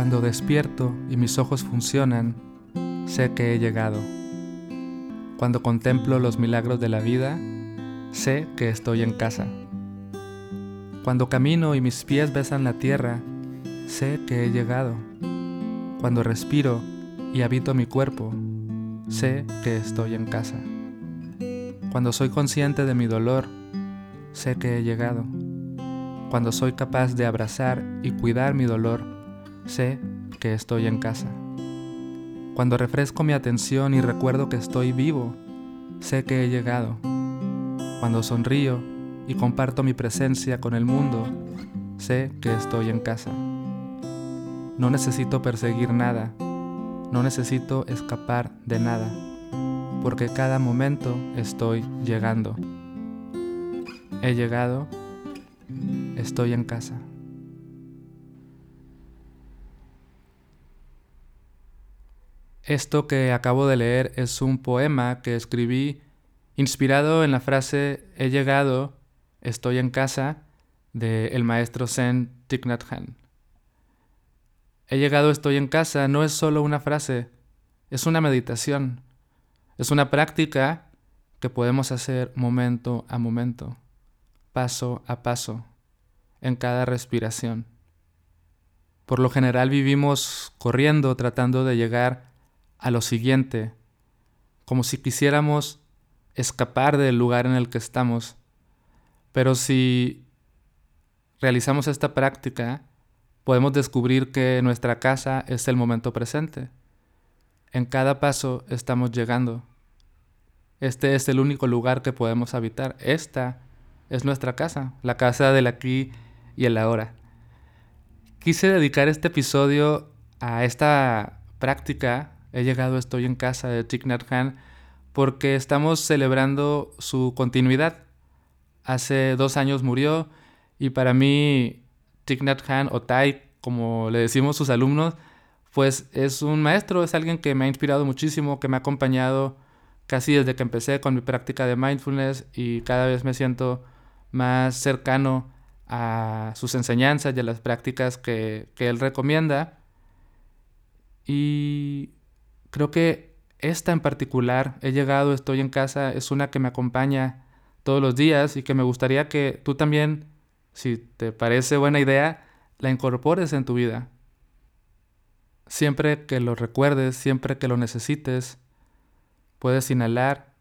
Cuando despierto y mis ojos funcionan, sé que he llegado. Cuando contemplo los milagros de la vida, sé que estoy en casa. Cuando camino y mis pies besan la tierra, sé que he llegado. Cuando respiro y habito mi cuerpo, sé que estoy en casa. Cuando soy consciente de mi dolor, sé que he llegado. Cuando soy capaz de abrazar y cuidar mi dolor, sé que estoy en casa. Cuando refresco mi atención y recuerdo que estoy vivo, sé que he llegado. Cuando sonrío y comparto mi presencia con el mundo, sé que estoy en casa. No necesito perseguir nada, no necesito escapar de nada, porque cada momento estoy llegando. He llegado Estoy en casa. Esto que acabo de leer es un poema que escribí inspirado en la frase He llegado, estoy en casa de el maestro Zen Thich Nhat Hanh. He llegado, estoy en casa no es solo una frase, es una meditación, es una práctica que podemos hacer momento a momento, paso a paso en cada respiración. Por lo general vivimos corriendo tratando de llegar a lo siguiente, como si quisiéramos escapar del lugar en el que estamos. Pero si realizamos esta práctica, podemos descubrir que nuestra casa es el momento presente. En cada paso estamos llegando. Este es el único lugar que podemos habitar. Esta es nuestra casa, la casa del aquí y el ahora. Quise dedicar este episodio a esta práctica. He llegado, estoy en casa de Thich Nhat Hanh porque estamos celebrando su continuidad. Hace dos años murió y para mí Thich Nhat Hanh o Tai, como le decimos sus alumnos, pues es un maestro, es alguien que me ha inspirado muchísimo, que me ha acompañado casi desde que empecé con mi práctica de mindfulness y cada vez me siento más cercano a sus enseñanzas y a las prácticas que, él recomienda. Y creo que esta en particular, he llegado, estoy en casa, es una que me acompaña todos los días y que me gustaría que tú también, si te parece buena idea, la incorpores en tu vida. Siempre que lo recuerdes, siempre que lo necesites, puedes inhalar,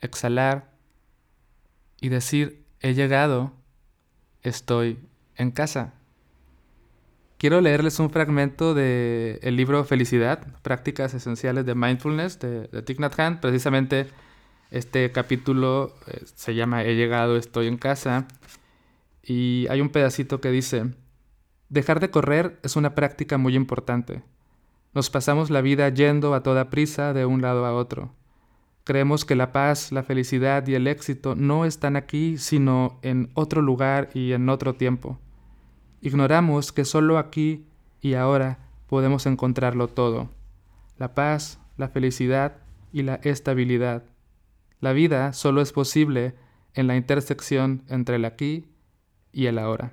exhalar y decir, he llegado estoy en casa. Quiero leerles un fragmento del el libro Felicidad, Prácticas Esenciales de Mindfulness de, de Thich Nhat Hanh. Precisamente este capítulo eh, se llama He llegado, estoy en casa. Y hay un pedacito que dice, dejar de correr es una práctica muy importante. Nos pasamos la vida yendo a toda prisa de un lado a otro. Creemos que la paz, la felicidad y el éxito no están aquí, sino en otro lugar y en otro tiempo. Ignoramos que solo aquí y ahora podemos encontrarlo todo. La paz, la felicidad y la estabilidad. La vida solo es posible en la intersección entre el aquí y el ahora.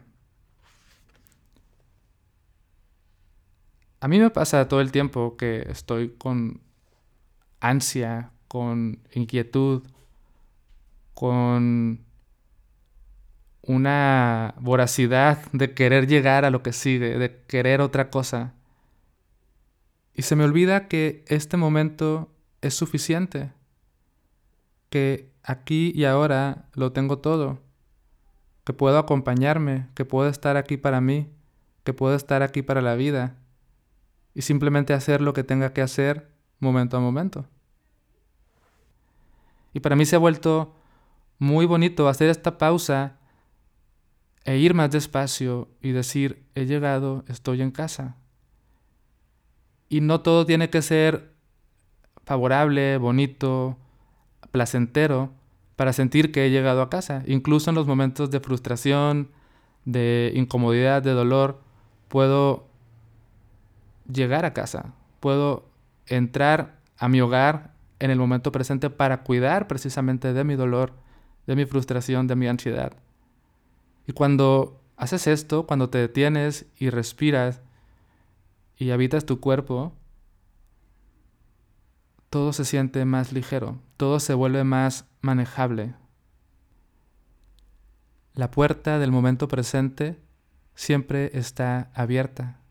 A mí me pasa todo el tiempo que estoy con ansia, con inquietud, con una voracidad de querer llegar a lo que sigue, de querer otra cosa. Y se me olvida que este momento es suficiente, que aquí y ahora lo tengo todo, que puedo acompañarme, que puedo estar aquí para mí, que puedo estar aquí para la vida y simplemente hacer lo que tenga que hacer momento a momento. Y para mí se ha vuelto muy bonito hacer esta pausa e ir más despacio y decir, he llegado, estoy en casa. Y no todo tiene que ser favorable, bonito, placentero para sentir que he llegado a casa. Incluso en los momentos de frustración, de incomodidad, de dolor, puedo llegar a casa, puedo entrar a mi hogar en el momento presente para cuidar precisamente de mi dolor, de mi frustración, de mi ansiedad. Y cuando haces esto, cuando te detienes y respiras y habitas tu cuerpo, todo se siente más ligero, todo se vuelve más manejable. La puerta del momento presente siempre está abierta.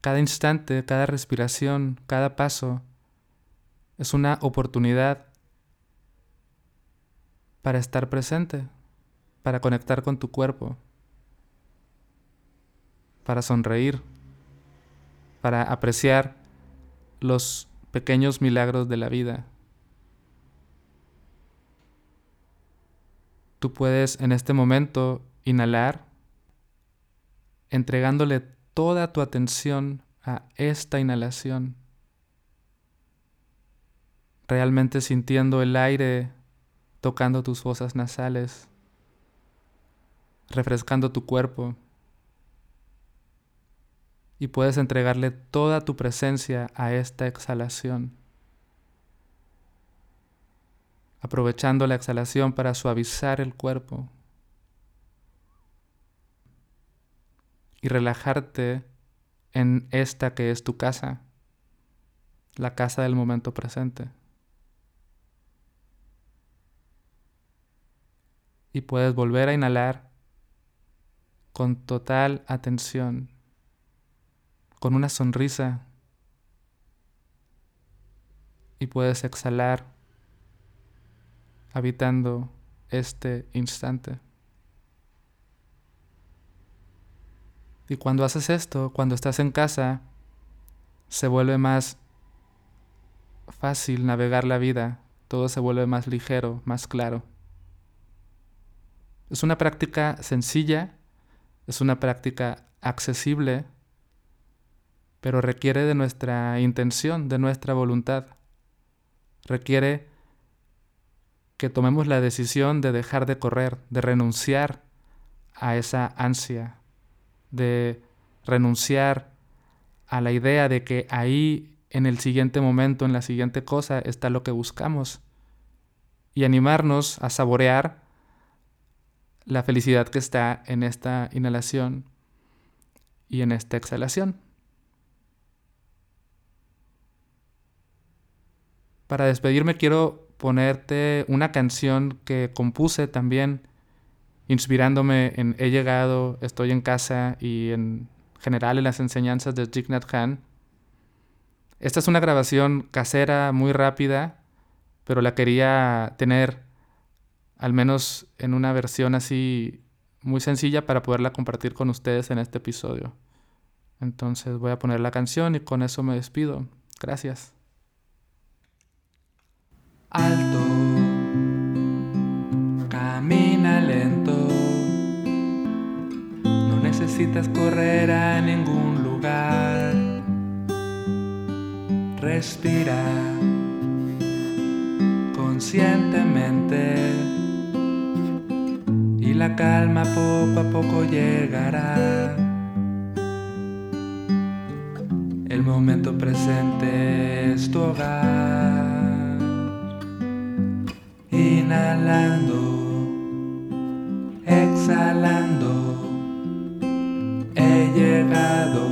Cada instante, cada respiración, cada paso es una oportunidad para estar presente, para conectar con tu cuerpo, para sonreír, para apreciar los pequeños milagros de la vida. Tú puedes en este momento inhalar, entregándole toda tu atención a esta inhalación, realmente sintiendo el aire tocando tus fosas nasales, refrescando tu cuerpo. Y puedes entregarle toda tu presencia a esta exhalación, aprovechando la exhalación para suavizar el cuerpo y relajarte en esta que es tu casa, la casa del momento presente. y puedes volver a inhalar con total atención, con una sonrisa y puedes exhalar habitando este instante. Y cuando haces esto, cuando estás en casa, se vuelve más fácil navegar la vida, todo se vuelve más ligero, más claro. Es una práctica sencilla, es una práctica accesible, pero requiere de nuestra intención, de nuestra voluntad. Requiere que tomemos la decisión de dejar de correr, de renunciar a esa ansia, de renunciar a la idea de que ahí en el siguiente momento, en la siguiente cosa, está lo que buscamos. Y animarnos a saborear la felicidad que está en esta inhalación y en esta exhalación. Para despedirme quiero ponerte una canción que compuse también inspirándome en He llegado, estoy en casa y en general en las enseñanzas de Nhat Hanh. Esta es una grabación casera muy rápida, pero la quería tener al menos en una versión así muy sencilla para poderla compartir con ustedes en este episodio. Entonces voy a poner la canción y con eso me despido. Gracias. Alto, camina lento, no necesitas correr a ningún lugar. Respira conscientemente la calma poco a poco llegará. El momento presente es tu hogar. Inhalando, exhalando, he llegado,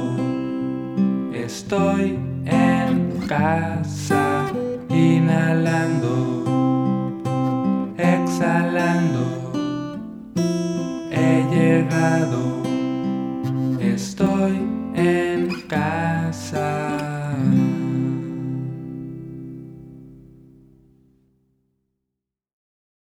estoy en casa. Inhalando,